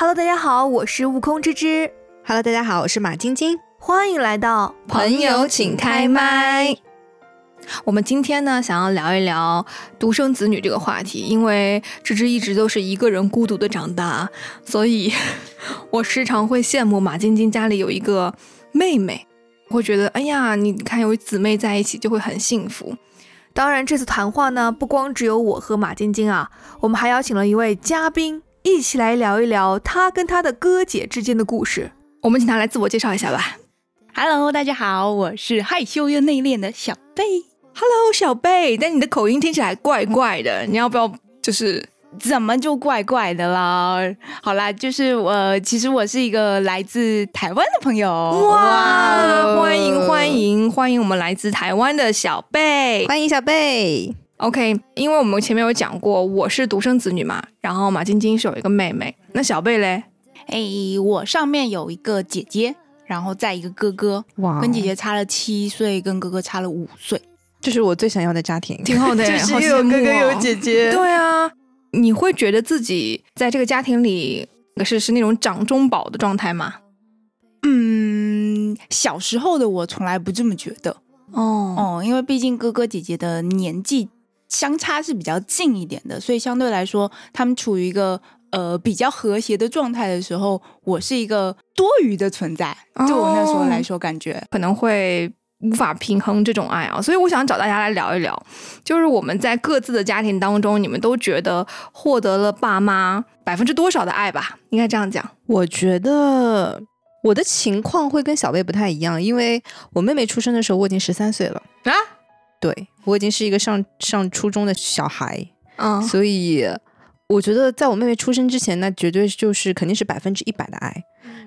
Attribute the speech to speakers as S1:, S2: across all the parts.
S1: Hello，大家好，我是悟空芝芝。
S2: Hello，大家好，我是马晶晶。
S1: 欢迎来到
S2: 朋友请开麦。
S1: 我们今天呢，想要聊一聊独生子女这个话题，因为芝芝一直都是一个人孤独的长大，所以 我时常会羡慕马晶晶家里有一个妹妹，会觉得哎呀，你看有姊妹在一起就会很幸福。当然，这次谈话呢，不光只有我和马晶晶啊，我们还邀请了一位嘉宾，一起来聊一聊他跟他的哥姐之间的故事。我们请他来自我介绍一下吧。
S3: Hello，大家好，我是害羞又内敛的小贝。
S1: Hello，小贝，但你的口音听起来怪怪的，你要不要就是
S3: 怎么就怪怪的啦？好啦，就是我，其实我是一个来自台湾的朋友。
S1: 哇，欢迎欢迎欢迎我们来自台湾的小贝。
S2: 欢迎小贝。
S1: OK，因为我们前面有讲过，我是独生子女嘛，然后马晶晶是有一个妹妹，那小贝嘞？
S3: 哎、我上面有一个姐姐，然后再一个哥哥，
S2: 哇
S3: 跟姐姐差了七岁，跟哥哥差了五岁。
S2: 这是我最想要的家庭，
S1: 挺好的耶，
S2: 就是有哥哥又有
S1: 哦
S2: 姐姐。
S1: 对啊，你会觉得自己在这个家庭里是是那种掌中宝的状态吗？
S3: 嗯，小时候的我从来不这么觉得
S1: 哦，
S3: 哦，因为毕竟哥哥姐姐的年纪相差是比较近一点的，所以相对来说，他们处于一个呃比较和谐的状态的时候，我是一个多余的存在。对我那时候来说，感觉
S1: 可能会无法平衡这种爱啊，所以我想找大家来聊一聊，就是我们在各自的家庭当中，你们都觉得获得了爸妈百分之多少的爱吧？应该这样讲。
S2: 我觉得我的情况会跟小贝不太一样，因为我妹妹出生的时候我已经十三岁了
S1: 啊，
S2: 对我已经是一个上上初中的小孩，
S1: 嗯
S2: 所以我觉得在我妹妹出生之前，那绝对就是肯定是百分之一百的爱。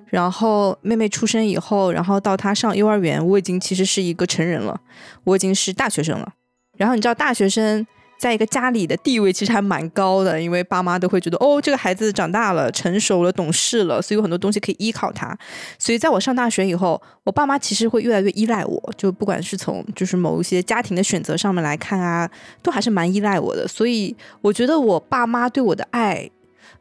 S2: 然后妹妹出生以后，然后到她上幼儿园，我已经其实是一个成人了，我已经是大学生了。然后你知道，大学生在一个家里的地位其实还蛮高的，因为爸妈都会觉得哦，这个孩子长大了、成熟了、懂事了，所以有很多东西可以依靠他。所以在我上大学以后，我爸妈其实会越来越依赖我，就不管是从就是某一些家庭的选择上面来看啊，都还是蛮依赖我的。所以我觉得我爸妈对我的爱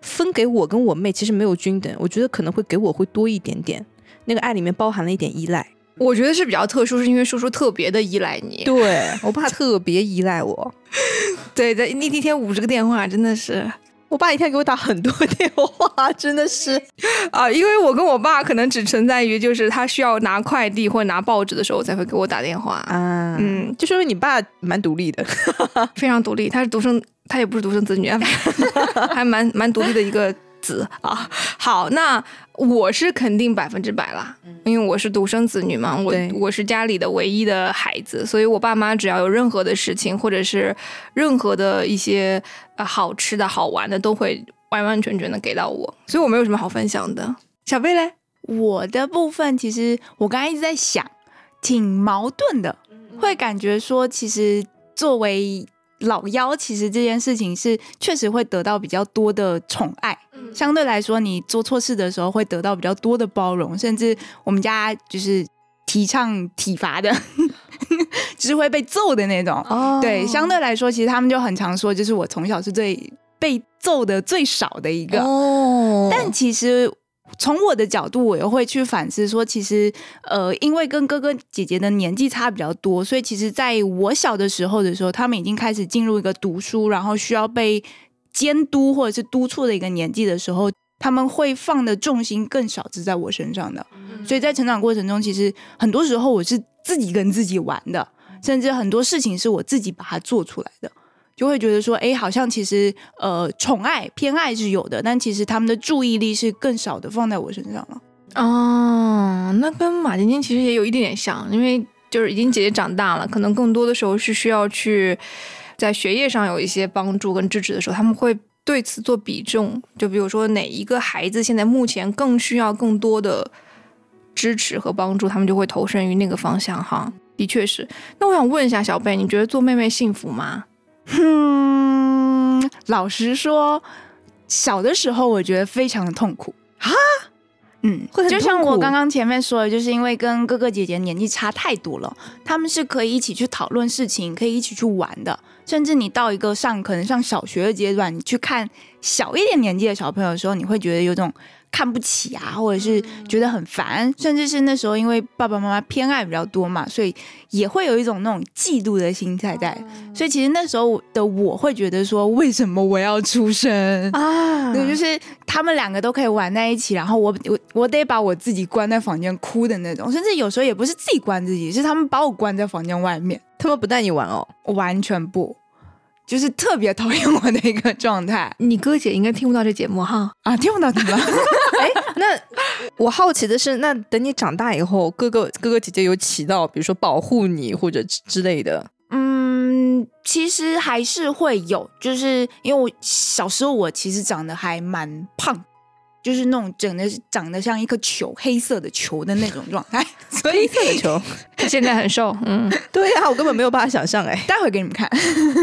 S2: 分给我跟我妹其实没有均等，我觉得可能会给我会多一点点。那个爱里面包含了一点依赖，
S1: 我觉得是比较特殊，是因为叔叔特别的依赖你。
S2: 对我爸特别依赖我，
S1: 对 对，那那天五十个电话真的是
S2: 我爸一天给我打很多电话，真的是。
S1: 啊、因为我跟我爸可能只存在于就是他需要拿快递或者拿报纸的时候才会给我打电话。
S2: 啊，
S1: 嗯
S2: 嗯，就说明你爸蛮独立的。
S1: 非常独立，他是独生，他也不是独生子女，啊，还蛮蛮独立的一个子啊。好，那我是肯定百分之百啦，因为我是独生子女嘛，我我是家里的唯一的孩子，所以我爸妈只要有任何的事情，或者是任何的一些呃好吃的好玩的，都会完完全全的给到我，所以我没有什么好分享的。小贝嘞？
S3: 我的部分，其实我刚才一直在想，挺矛盾的，会感觉说，其实作为老幺，其实这件事情是确实会得到比较多的宠爱。相对来说，你做错事的时候会得到比较多的包容，甚至我们家就是提倡体罚的，就是会被揍的那种。
S2: 哦
S3: 对，相对来说，其实他们就很常说，就是我从小是最被揍的最少的一个。
S2: 哦
S3: 但其实从我的角度，我又会去反思说，其实呃，因为跟哥哥姐姐的年纪差比较多，所以其实在我小的时候的时候，他们已经开始进入一个读书，然后需要被监督或者是督促的一个年纪的时候。他们会放的重心更少是在我身上的，所以在成长过程中，其实很多时候我是自己跟自己玩的，甚至很多事情是我自己把它做出来的。就会觉得说，哎，好像其实呃宠爱偏爱是有的，但其实他们的注意力是更少的放在我身上了。
S1: 哦，那跟马晶晶其实也有一点点像，因为就是已经姐姐长大了，可能更多的时候是需要去在学业上有一些帮助跟支持的时候，他们会对此做比重。就比如说哪一个孩子现在目前更需要更多的支持和帮助，他们就会投身于那个方向哈。的确是。那我想问一下小贝，你觉得做妹妹幸福吗？
S3: 嗯，老实说，小的时候我觉得非常的痛苦
S2: 啊。
S3: 嗯，
S2: 会很
S3: 就像我刚刚前面说的，就是因为跟哥哥姐姐年纪差太多了，他们是可以一起去讨论事情，可以一起去玩的。甚至你到一个上可能上小学的阶段，你去看小一点年纪的小朋友的时候，你会觉得有种看不起啊，或者是觉得很烦，甚至是那时候因为爸爸妈妈偏爱比较多嘛，所以也会有一种那种嫉妒的心态在。所以其实那时候的我会觉得说，为什么我要出生？
S2: 啊？
S3: 对，就是他们两个都可以玩在一起，然后我我我得把我自己关在房间哭的那种，甚至有时候也不是自己关自己，是他们把我关在房间外面，
S2: 他们不带你玩哦，
S3: 完全不。就是特别讨厌我的一个状态。
S1: 你哥姐应该听不到这节目哈
S3: 啊，听不到怎么？
S2: 哎，那我好奇的是，那等你长大以后，哥哥哥哥姐姐有起到，比如说保护你或者之类的？
S3: 嗯，其实还是会有，就是因为我小时候我其实长得还蛮胖。就是那种整的长得像一颗球，黑色的球的那种状态，
S2: 所以黑色的球，
S1: 他现在很瘦，嗯，
S2: 对呀，我根本没有办法想象，哎，
S3: 待会给你们看。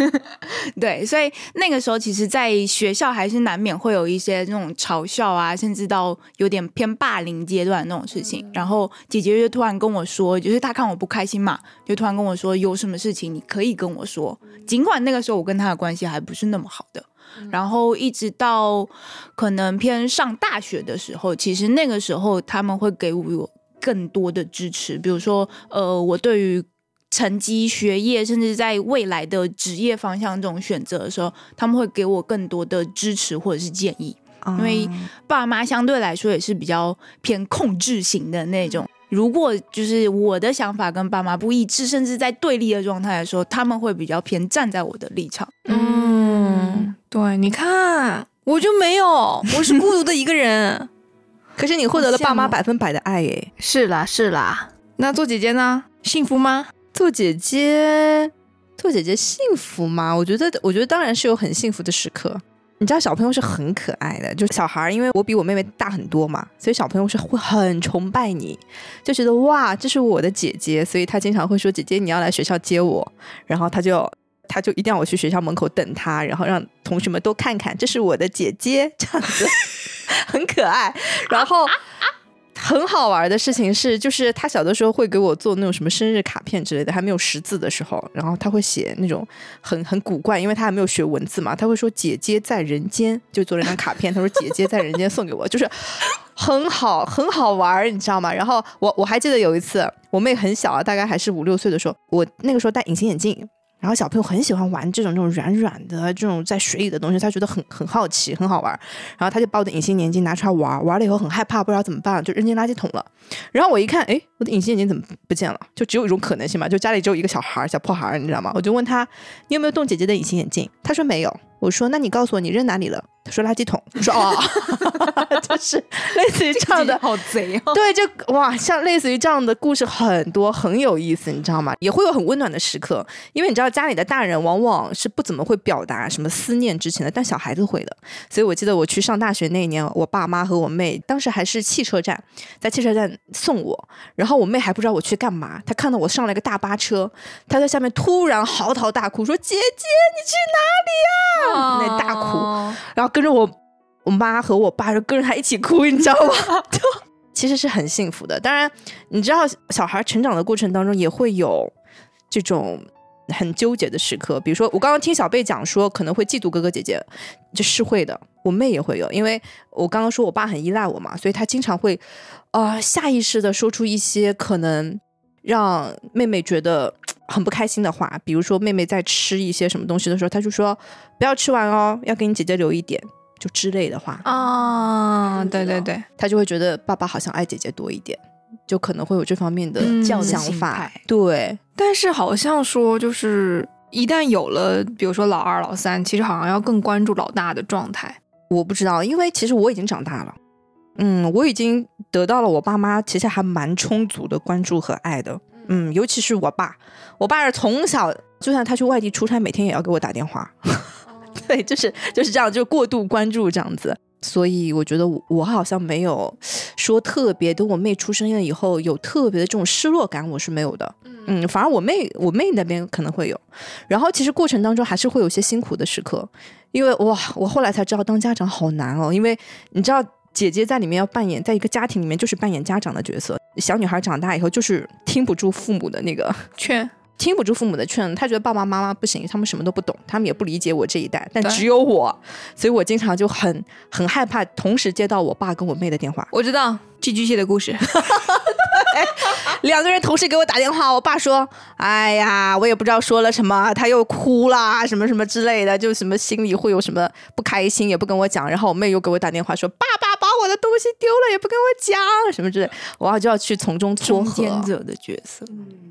S3: 对，所以那个时候其实，在学校还是难免会有一些那种嘲笑啊，甚至到有点偏霸凌阶段那种事情。然后姐姐就突然跟我说，就是她看我不开心嘛，就突然跟我说，有什么事情你可以跟我说，尽管那个时候我跟她的关系还不是那么好的。然后一直到可能偏上大学的时候，其实那个时候他们会给我更多的支持，比如说呃，我对于成绩、学业，甚至在未来的职业方向这种选择的时候，他们会给我更多的支持或者是建议。因为爸妈相对来说也是比较偏控制型的那种，如果就是我的想法跟爸妈不一致，甚至在对立的状态的时候，他们会比较偏站在我的立场。
S1: 嗯。对，你看，我就没有，我是孤独的一个人。
S2: 可是你获得了爸妈百分百的爱，诶，
S1: 是啦，是啦。那做姐姐呢？幸福吗？
S2: 做姐姐，做姐姐幸福吗？我觉得，我觉得当然是有很幸福的时刻。你知道，小朋友是很可爱的，就小孩儿，因为我比我妹妹大很多嘛，所以小朋友是会很崇拜你，就觉得哇，这是我的姐姐，所以他经常会说：“姐姐，你要来学校接我。”然后他就。他就一定要我去学校门口等他，然后让同学们都看看，这是我的姐姐，这样子很可爱。然后很好玩的事情是，就是他小的时候会给我做那种什么生日卡片之类的，还没有识字的时候，然后他会写那种很很古怪，因为他还没有学文字嘛，他会说“姐姐在人间”，就做了张卡片，他说“姐姐在人间”送给我，就是很好很好玩，你知道吗？然后我我还记得有一次，我妹很小啊，大概还是五六岁的时候，我那个时候戴隐形眼镜。然后小朋友很喜欢玩这种这种软软的这种在水里的东西，他觉得很很好奇，很好玩。然后他就把我的隐形眼镜拿出来玩，玩了以后很害怕，不知道怎么办，就扔进垃圾桶了。然后我一看，哎，我的隐形眼镜怎么不见了？就只有一种可能性嘛，就家里只有一个小孩小破孩你知道吗？我就问他，你有没有动姐姐的隐形眼镜？他说没有。我说，那你告诉我你扔哪里了？说垃圾桶，说哦，就是类似于 这样的，
S3: 好贼哦。
S2: 对，就哇，像类似于这样的故事很多，很有意思，你知道吗？也会有很温暖的时刻，因为你知道家里的大人往往是不怎么会表达什么思念之情的，但小孩子会的。所以我记得我去上大学那一年，我爸妈和我妹当时还是汽车站，在汽车站送我，然后我妹还不知道我去干嘛，她看到我上了一个大巴车，她在下面突然嚎啕大哭，说：“姐姐，你去哪里呀？”那大哭，然后跟着我，我妈和我爸就跟着他一起哭，你知道吗？就其实是很幸福的。当然，你知道小孩成长的过程当中也会有这种很纠结的时刻。比如说，我刚刚听小贝讲说可能会嫉妒哥哥姐姐，这是会的。我妹也会有，因为我刚刚说我爸很依赖我嘛，所以他经常会啊下意识的说出一些可能让妹妹觉得。很不开心的话，比如说妹妹在吃一些什么东西的时候，他就说不要吃完哦，要给你姐姐留一点，就之类的话
S1: 啊。对对对，
S2: 他就会觉得爸爸好像爱姐姐多一点，就可能会有这方面的想法。对，
S1: 但是好像说就是一旦有了，比如说老二、老三，其实好像要更关注老大的状态。
S2: 我不知道，因为其实我已经长大了，嗯，我已经得到了我爸妈其实还蛮充足的关注和爱的。嗯，尤其是我爸，我爸是从小，就算他去外地出差，每天也要给我打电话。对，就是就是这样，就过度关注这样子。所以我觉得我我好像没有说特别，等我妹出生了以后有特别的这种失落感，我是没有的。嗯，反而我妹我妹那边可能会有。然后其实过程当中还是会有些辛苦的时刻，因为哇，我后来才知道当家长好难哦，因为你知道。姐姐在里面要扮演，在一个家庭里面就是扮演家长的角色。小女孩长大以后就是听不住父母的那个
S1: 劝，
S2: 听不住父母的劝，他觉得爸爸妈妈不行，他们什么都不懂，他们也不理解我这一代，但只有我，所以我经常就很很害怕，同时接到我爸跟我妹的电话，
S1: 我知道寄居蟹的故事，
S2: 两个人同时给我打电话，我爸说：“哎呀，我也不知道说了什么，他又哭啦，什么什么之类的，就什么心里会有什么不开心，也不跟我讲。”然后我妹又给我打电话说：“爸爸把我的东西丢了，也不跟我讲，什么之类。”我就要去从中撮
S3: 中
S2: 合。
S3: 间者的角色，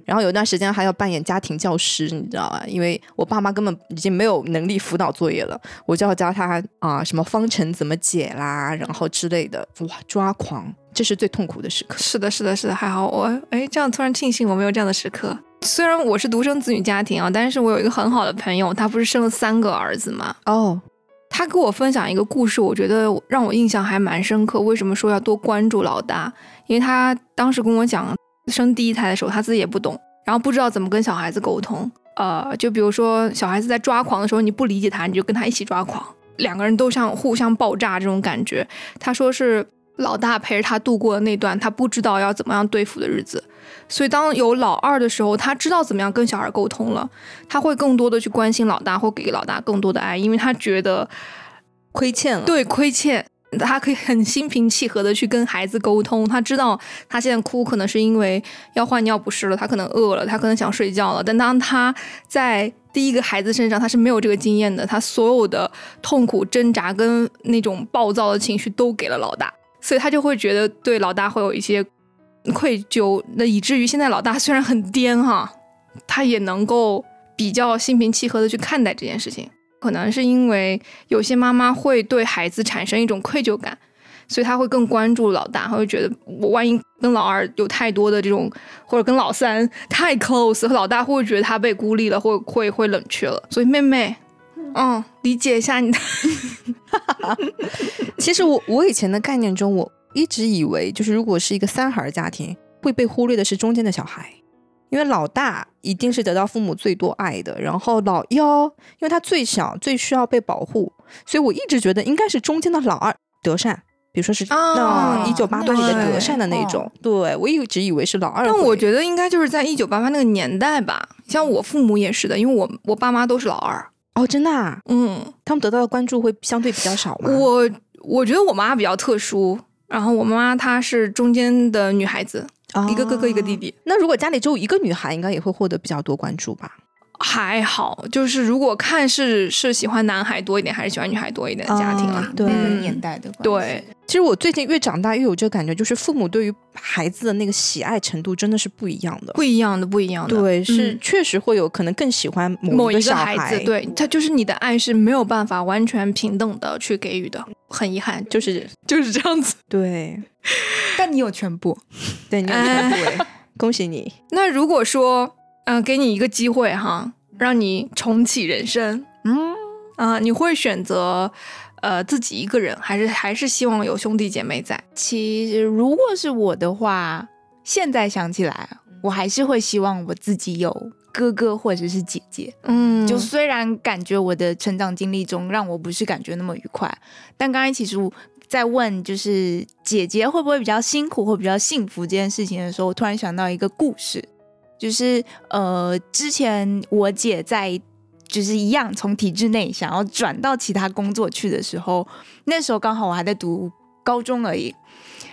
S2: 然后有段时间还要扮演家庭教师，你知道吧？因为我爸妈根本已经没有能力辅导作业了，我就要教他啊、什么方程怎么解啦，然后之类的。哇，抓狂，这是最痛苦的时刻。
S1: 是的，是的，是的，还好我哎，这样突然庆幸我没有这样的时刻。虽然我是独生子女家庭啊，但是我有一个很好的朋友，他不是生了三个儿子嘛，
S2: 哦，
S1: 他给我分享一个故事，我觉得让我印象还蛮深刻。为什么说要多关注老大？因为他当时跟我讲，生第一胎的时候他自己也不懂，然后不知道怎么跟小孩子沟通。呃，就比如说小孩子在抓狂的时候，你不理解他，你就跟他一起抓狂，两个人都像互相爆炸这种感觉。他说是老大陪着他度过了那段他不知道要怎么样对付的日子，所以当有老二的时候，他知道怎么样跟小孩沟通了，他会更多的去关心老大，或给老大更多的爱，因为他觉得
S2: 亏欠了。
S1: 对亏欠。他可以很心平气和的去跟孩子沟通，他知道他现在哭可能是因为要换尿不湿了，他可能饿了，他可能想睡觉了。但当他在第一个孩子身上，他是没有这个经验的，他所有的痛苦、挣扎跟那种暴躁的情绪都给了老大，所以他就会觉得对老大会有一些愧疚，那以至于现在老大虽然很颠哈，他也能够比较心平气和的去看待这件事情。可能是因为有些妈妈会对孩子产生一种愧疚感，所以她会更关注老大，她会觉得我万一跟老二有太多的这种，或者跟老三太 close，老大会觉得他被孤立了，会会会冷却了。所以妹妹，嗯，理解一下你的，
S2: 其实我我以前的概念中，我一直以为就是如果是一个三孩儿家庭，会被忽略的是中间的小孩，因为老大一定是得到父母最多爱的，然后老幺因为他最小最需要被保护，所以我一直觉得应该是中间的老二德善。比如说是
S1: 哦
S2: 那一九八八里的德善的那
S3: 对
S2: 种，对我一直以为是老二会。
S1: 但我觉得应该就是在一九八八那个年代吧，像我父母也是的，因为我我爸妈都是老二，
S2: 哦，真的、啊，
S1: 嗯，
S2: 他们得到的关注会相对比较少吗？
S1: 我我觉得我妈比较特殊，然后我妈她是中间的女孩子，一个哥哥一个弟
S2: 哦。
S1: 弟，
S2: 那如果家里只有一个女孩，应该也会获得比较多关注吧？
S1: 还好，就是如果看是是喜欢男孩多一点还是喜欢女孩多一点的家庭啦
S2: 啊，对
S3: 那个
S1: 嗯
S3: 年代的关系
S1: 对，
S2: 其实我最近越长大越有这个感觉，就是父母对于孩子的那个喜爱程度真的是不一样的。
S1: 不一样的，不一样的。
S2: 对，是
S1: 嗯
S2: 确实会有可能更喜欢一个
S1: 某一个
S2: 孩
S1: 孩子，，对他就是你的爱是没有办法完全平等的去给予的，很遗憾，
S2: 就是
S1: 就是这样子。
S2: 对
S3: 但你有全部，
S2: 对，你有 全部哎，恭喜你！
S1: 那如果说，嗯、给你一个机会哈，让你重启人生，
S3: 嗯，
S1: 啊、你会选择呃自己一个人，还是还是希望有兄弟姐妹在？
S3: 其实如果是我的话，现在想起来，我还是会希望我自己有哥哥或者是姐姐。
S1: 嗯，
S3: 就虽然感觉我的成长经历中让我不是感觉那么愉快，但刚才其实我在问就是姐姐会不会比较辛苦或比较幸福这件事情的时候，我突然想到一个故事，就是呃之前我姐在。就是一样，从体制内想要转到其他工作去的时候，那时候刚好我还在读高中而已。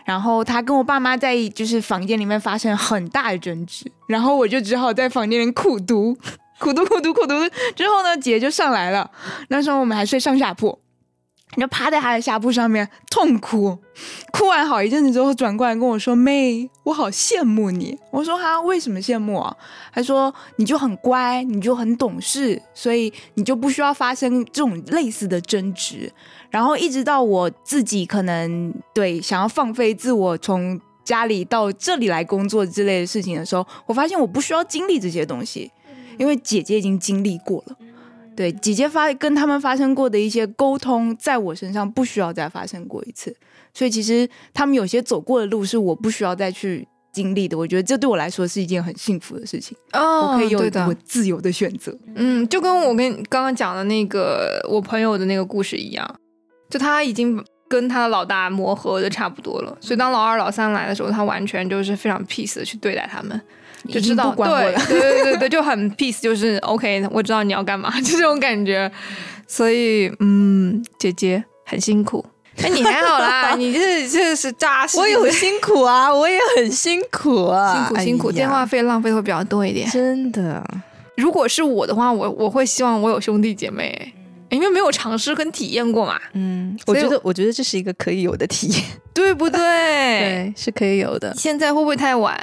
S3: 然后他跟我爸妈在就是房间里面发生很大的争执，然后我就只好在房间里苦读，苦读苦读苦读之后呢，姐就上来了。那时候我们还睡上下铺，就趴在他的下铺上面痛哭，哭完好一阵子之后，转过来跟我说：“妹，我好羡慕你。”我说：“哈，为什么羡慕啊？”他说：“你就很乖，你就很懂事，所以你就不需要发生这种类似的争执。”然后一直到我自己可能对想要放飞自我，从家里到这里来工作之类的事情的时候，我发现我不需要经历这些东西，因为姐姐已经经历过了。对，姐姐发跟他们发生过的一些沟通，在我身上不需要再发生过一次。所以其实他们有些走过的路是我不需要再去经历的。我觉得这对我来说是一件很幸福的事情，
S1: 哦，
S3: 我可以有我，自由的选择。
S1: 嗯，就跟我跟刚刚讲的那个我朋友的那个故事一样，就他已经跟他的老大磨合的差不多了，所以当老二、老三来的时候，他完全就是非常 peace 的去对待他们，就知道。对对对对对，就很 peace，就是 OK，我知道你要干嘛，就这种感觉。所以，嗯，姐姐很辛苦。哎，你还好啦，你这这是扎实。
S2: 我有辛苦啊，我也很辛苦啊，
S1: 辛苦辛苦，
S2: 哎
S1: 电话费浪费会比较多一点。
S2: 真的。
S1: 如果是我的话，我我会希望我有兄弟姐妹，因为没有尝试跟体验过嘛，
S2: 嗯，我觉得，我觉得这是一个可以有的体验，
S1: 对不对？
S2: 对，是可以有的。
S1: 现在会不会太晚？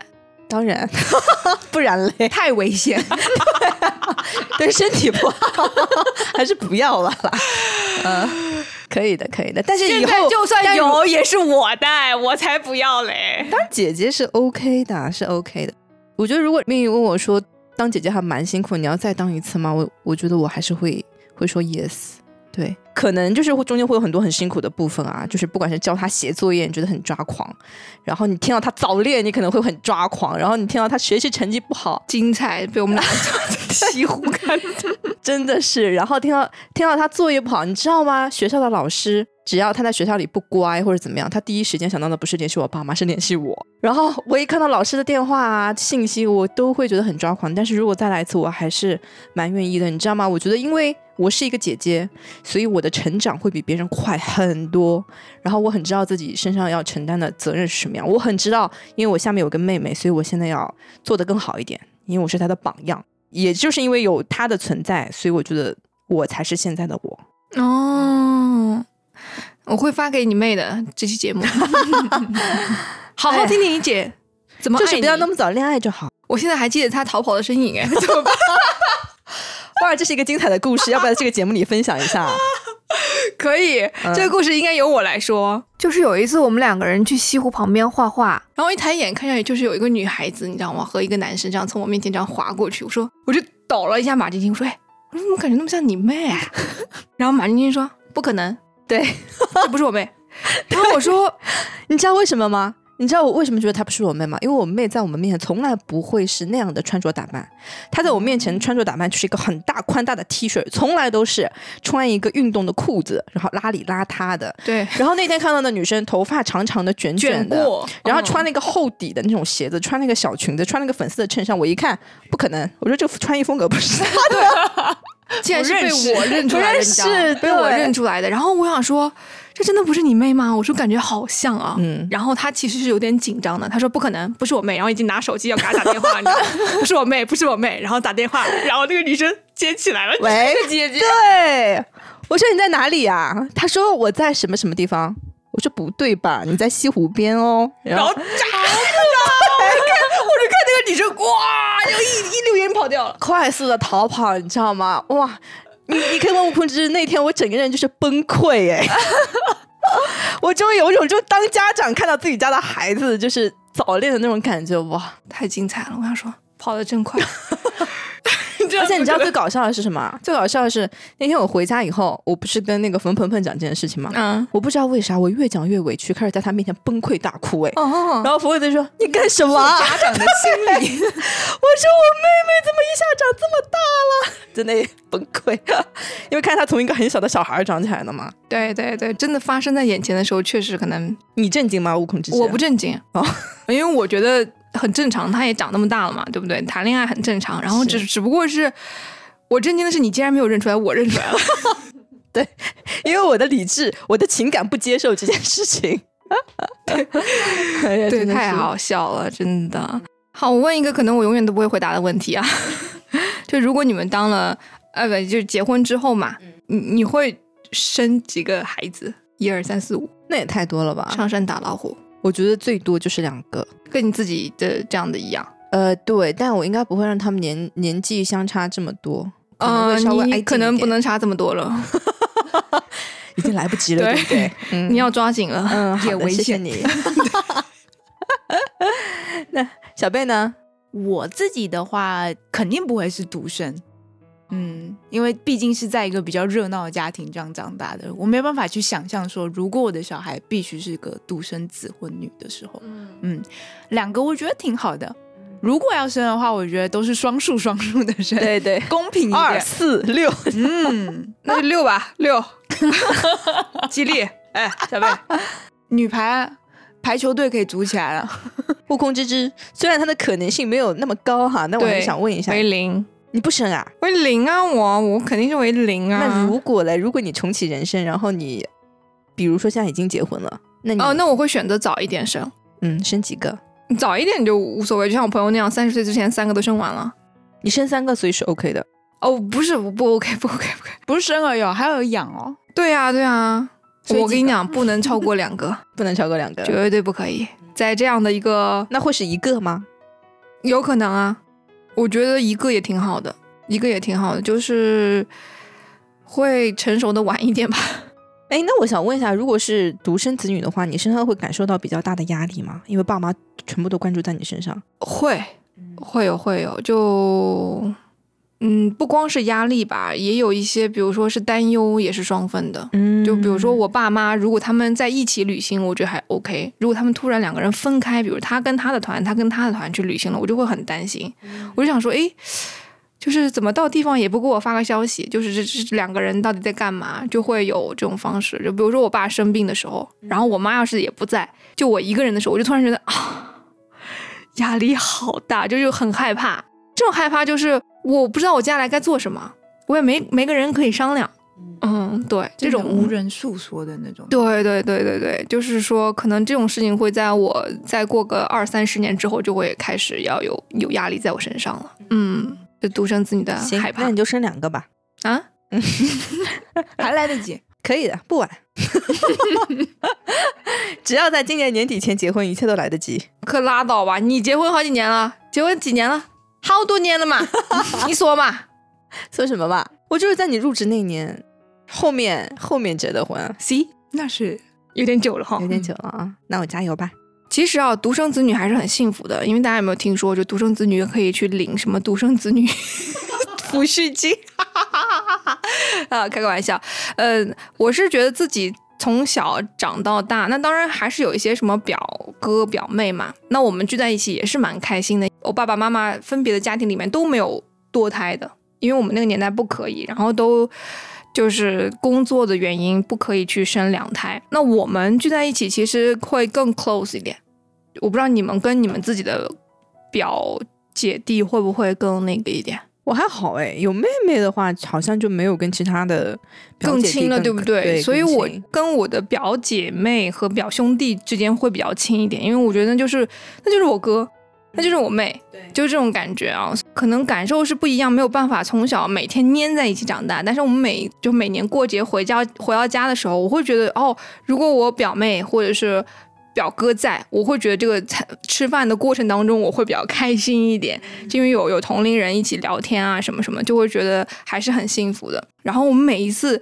S2: 当然，不然嘞，
S3: 太危险，
S2: 对身体不好，还是不要了啦。嗯，可以的，可以的。但是以后
S1: 就算有，也是我带，我才不要嘞。
S2: 当姐姐是 OK 的，是 OK 的。我觉得如果命运问我说当姐姐还蛮辛苦，你要再当一次吗？我我觉得我还是会会说 yes。对，可能就是会中间会有很多很辛苦的部分啊，就是不管是教他写作业，你觉得很抓狂；然后你听到他早恋，你可能会很抓狂；然后你听到他学习成绩不好，
S1: 精彩被我们俩西湖看的。
S2: 真的是，然后听到听到他作业不好，你知道吗？学校的老师只要他在学校里不乖或者怎么样，他第一时间想到的不是联系我爸妈，是联系我。然后我一看到老师的电话啊信息，我都会觉得很抓狂。但是如果再来一次，我还是蛮愿意的，你知道吗？我觉得因为我是一个姐姐，所以我的成长会比别人快很多。然后我很知道自己身上要承担的责任是什么样，我很知道，因为我下面有个妹妹，所以我现在要做得更好一点，因为我是她的榜样。也就是因为有她的存在，所以我觉得我才是现在的我。
S1: 哦，我会发给你妹的这期节目，好好听听你姐怎么。
S2: 就是不要那么早恋爱就好。
S1: 我现在还记得她逃跑的身影，哎，怎么办？
S2: 哇，这是一个精彩的故事，要不要在这个节目里分享一下？
S1: 可以，这个故事应该由我来说。就是有一次我们两个人去西湖旁边画画，然后一抬眼看上去就是有一个女孩子，你知道吗？和一个男生这样从我面前这样划过去。我说，我就抖了一下马晶晶，我说，哎，我怎么感觉那么像你妹、啊？然后马晶晶说，不可能，
S2: 对，
S1: 这不是我妹。然后我说，
S2: 你知道为什么吗？你知道我为什么觉得她不是我妹吗？因为我妹在我们面前从来不会是那样的穿着打扮，她在我面前穿着打扮就是一个很大宽大的 T 恤，从来都是穿一个运动的裤子，然后邋里邋遢的。
S1: 对，
S2: 然后那天看到的女生头发长长的卷的，
S1: 卷的，
S2: 然后
S1: 嗯
S2: 穿那个厚底的那种鞋子，穿那个小裙子，穿那个粉色的衬衫，我一看不可能，我说这个穿衣风格不是她的
S1: 竟然是被我认出来的，
S2: 不认
S1: 你知道吗被我认出来的。然后我想说，这真的不是你妹吗？我说感觉好像啊。
S2: 嗯
S1: 然后他其实是有点紧张的，他说不可能，不是我妹。然后已经拿手机要给她打电话，你知道？不是我妹，不是我妹。然后打电话，然后那个女生接起来了，
S2: 喂
S1: 这个姐姐。
S2: 对，我说你在哪里呀、他说我在什么什么地方。我说不对吧，你在西湖边哦。然后
S1: 然后炸，我就看那个女生，哇，就一一溜烟跑掉了。
S2: 快速的逃跑，你知道吗？哇，你你可以问吴坤之，那天我整个人就是崩溃哎，我终于有一种就当家长看到自己家的孩子就是早恋的那种感觉哇！
S1: 太精彩了！我想说，跑的真快。
S2: 而且你知道最搞笑的是什么？最搞笑的是那天我回家以后，我不是跟那个冯鹏鹏讲这件事情吗？
S1: 嗯，
S2: 我不知道为啥，我越讲越委屈，开始在他面前崩溃大哭哎。
S1: 哦，
S2: 然后冯伟就说：“你干什么啊？”
S1: 家长的心理。
S2: 我说我妹妹怎么一下长这么大了？真的崩溃，因为看他从一个很小的小孩长起来的嘛。
S1: 对对对，真的发生在眼前的时候，确实可能
S2: 你震惊吗？悟空之前
S1: 我不震惊
S2: 哦，
S1: 因为我觉得很正常，他也长那么大了嘛，对不对？谈恋爱很正常，然后只只不过是我震惊的是你竟然没有认出来，我认出来了。
S2: 对因为我的理智、我的情感不接受这件事情。对，
S1: 对，太好笑了，真的。好，我问一个可能我永远都不会回答的问题啊，就如果你们当了呃不就是结婚之后嘛，你你会生几个孩子？一二三四五，
S2: 那也太多了吧？
S1: 上山打老虎，
S2: 我觉得最多就是两个。
S1: 跟你自己的这样的一样。
S2: 呃，对，但我应该不会让他们年年纪相差这么多，可能
S1: 呃，可能不能差这么多了，
S2: 已经来不及了，
S1: 对
S2: 对不对？嗯
S1: 你要抓紧了。
S2: 嗯，
S3: 也危
S2: 谢谢
S3: 险
S2: 你。那小贝呢？
S3: 我自己的话，肯定不会是独生。嗯，因为毕竟是在一个比较热闹的家庭这样长大的，我没有办法去想象说，如果我的小孩必须是个独生子或女的时候，嗯，两个我觉得挺好的。如果要生的话，我觉得都是双数双数的生，
S2: 对对，
S3: 公平一
S2: 二
S3: 点。
S2: 四六，
S3: 嗯，
S1: 那就六吧，六，激励。哎，小贝，
S3: 女排排球队可以组起来了。
S2: 悟空之之，虽然它的可能性没有那么高哈，那我也想问一下
S1: 为，零，
S2: 你不生啊？
S1: 为零啊！我我肯定是为零啊。
S2: 那如果嘞，如果你重启人生，然后你，比如说现在已经结婚了，那你
S1: 哦，那我会选择早一点生，
S2: 嗯，生几个？
S1: 早一点就无所谓，就像我朋友那样，三十岁之前三个都生完了。
S2: 你生三个，所以是 OK 的。
S1: 哦，不是，不 OK，不 OK，不 OK。
S3: 不是生儿有，还有养哦。
S1: 对呀、对呀、
S3: 所以
S1: 我跟你讲，不能超过两个，
S2: 不能超过两个。
S1: 绝对不可以。在这样的一个，
S2: 那会是一个吗？
S1: 有可能啊，我觉得一个也挺好的，一个也挺好的，就是会成熟的晚一点吧。
S2: 哎，那我想问一下，如果是独生子女的话，你身上会感受到比较大的压力吗？因为爸妈全部都关注在你身上。
S1: 会，会有，会有，就，嗯，不光是压力吧，也有一些，比如说是担忧，也是双份的。
S2: 嗯
S1: 就比如说我爸妈，如果他们在一起旅行，我觉得还 OK；如果他们突然两个人分开，比如他跟他的团，他跟他的团去旅行了，我就会很担心。我就想说，哎，就是怎么到地方也不给我发个消息，就是这这两个人到底在干嘛，就会有这种方式。就比如说我爸生病的时候，然后我妈要是也不在，就我一个人的时候，我就突然觉得啊，压力好大，就是很害怕。这种害怕就是我不知道我接下来该做什么，我也没没个人可以商量。嗯，对，这种
S3: 无人诉说的那种。
S1: 对对对对对，就是说，可能这种事情会在我再过个二三十年之后，就会开始要有有压力在我身上了。嗯，就独生子女的
S2: 行
S1: 害，怕
S2: 那你就生两个吧，
S1: 啊。
S3: 还来得及。
S2: 可以的，不晚。只要在今年年底前结婚，一切都来得及。
S1: 可拉倒吧！你结婚好几年了，结婚几年了？好多年了嘛，你说嘛？
S2: 说什么吧？我就是在你入职那年后面后面结的婚
S1: ，C
S3: 那是
S1: 有点久了哈
S2: 有。点久了啊。那我加油吧。
S1: 其实啊，独生子女还是很幸福的，因为大家有没有听说，就独生子女可以去领什么独生子女 抚恤金？啊，开个玩笑。呃，我是觉得自己从小长到大，那当然还是有一些什么表哥表妹嘛，那我们聚在一起也是蛮开心的。我爸爸妈妈分别的家庭里面都没有堕胎的，因为我们那个年代不可以，然后都。就是工作的原因不可以去生两胎，那我们聚在一起其实会更 close 一点。我不知道你们跟你们自己的表姐弟会不会更那个一点，
S2: 我还好哎，有妹妹的话，好像就没有跟其他的
S1: 更亲了，对不对？
S2: 对，
S1: 所以我跟我的表姐妹和表兄弟之间会比较亲一点，因为我觉得那就是那就是我哥，那就是我妹，
S2: 对
S1: 就是这种感觉啊。可能感受是不一样，没有办法从小每天粘在一起长大。但是我们每就每年过节回家回到家的时候，我会觉得哦，如果我表妹或者是表哥在，我会觉得这个餐吃饭的过程当中，我会比较开心一点，就因为有有同龄人一起聊天啊什么什么，就会觉得还是很幸福的。然后我们每一次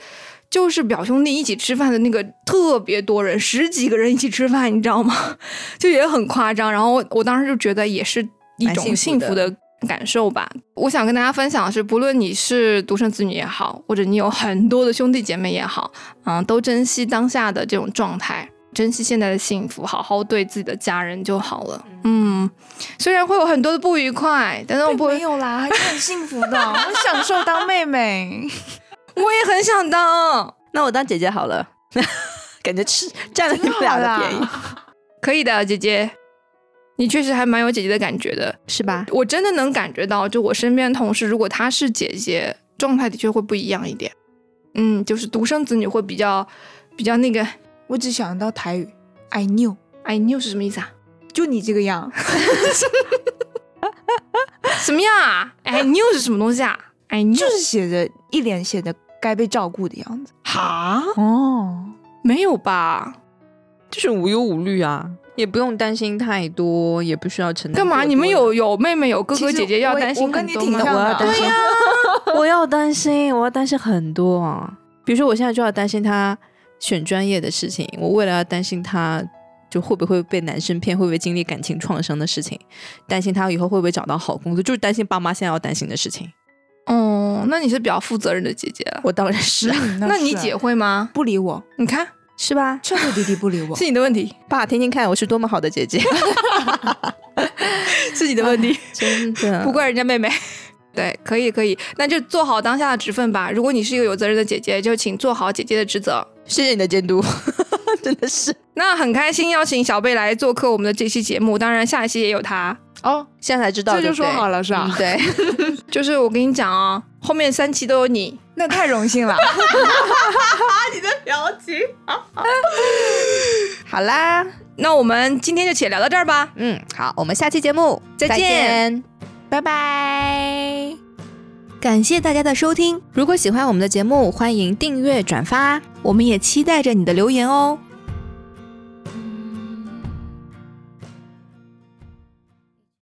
S1: 就是表兄弟一起吃饭的那个特别多人，十几个人一起吃饭，你知道吗？就也很夸张。然后我我当时就觉得也是一种
S2: 幸福的。
S1: 感受吧，我想跟大家分享的是，不论你是独生子女也好，或者你有很多的兄弟姐妹也好，嗯，都珍惜当下的这种状态，珍惜现在的幸福，好好对自己的家人就好了。嗯，虽然会有很多的不愉快，但是我不会
S3: 没有啦，还是很幸福的，我享受当妹妹。
S1: 我也很想当，
S2: 那我当姐姐好了，感觉吃占了你们俩的便宜，
S1: 可以的，姐姐，你确实还蛮有姐姐的感觉的。
S2: 是吧？
S1: 我真的能感觉到，就我身边的同事，如果她是姐姐，状态的确会不一样一点。嗯，就是独生子女会比较比较那个
S3: 我只想到台语，I
S1: knew，，I knew 是什么意思啊？
S3: 就你这个样，
S1: 什么样啊？I knew 是什么东西啊？I knew
S3: 就是写着一脸写着该被照顾的样子。
S1: 哈，
S3: 哦，
S1: 没有吧？
S2: 就是无忧无虑啊，也不用担心太多，也不需要承担
S1: 干嘛？你们有有妹妹有哥哥姐姐要担心
S3: 我跟你
S1: 很多吗？
S3: 挺像的
S2: 我要担心、我要担心，我要担心很多啊。比如说，我现在就要担心他选专业的事情，我为了要担心他就会不会被男生骗，会不会经历感情创伤的事情，担心他以后会不会找到好工作，就是担心爸妈现在要担心的事情。
S1: 哦，那你是比较负责任的姐姐了。
S2: 我当然是
S1: 那你姐会吗？
S3: 不理我，
S1: 你看，
S2: 是吧？
S3: 彻彻底底不理我。
S1: 是你的问题，
S2: 爸，听听看，我是多么好的姐姐
S1: 是你的问题，
S2: 真的
S1: 不怪人家妹妹。对，可以可以，那就做好当下的职分吧。如果你是一个有责任的姐姐，就请做好姐姐的职责。
S2: 谢谢你的监督，真的是
S1: 那很开心邀请小贝来做客我们的这期节目，当然下一期也有他。
S3: 哦，
S2: 现在才知道，
S3: 这就说好了是吧
S2: 嗯对，
S1: 就是我跟你讲啊，后面三期都有你。
S3: 那太荣幸了。
S2: 你的表情 好啦，
S1: 那我们今天就且聊到这儿吧。
S2: 嗯，好，我们下期节目
S1: 再见
S2: 见
S3: 拜拜。
S1: 感谢大家的收听，
S2: 如果喜欢我们的节目，欢迎订阅转发。
S1: 我们也期待着你的留言哦。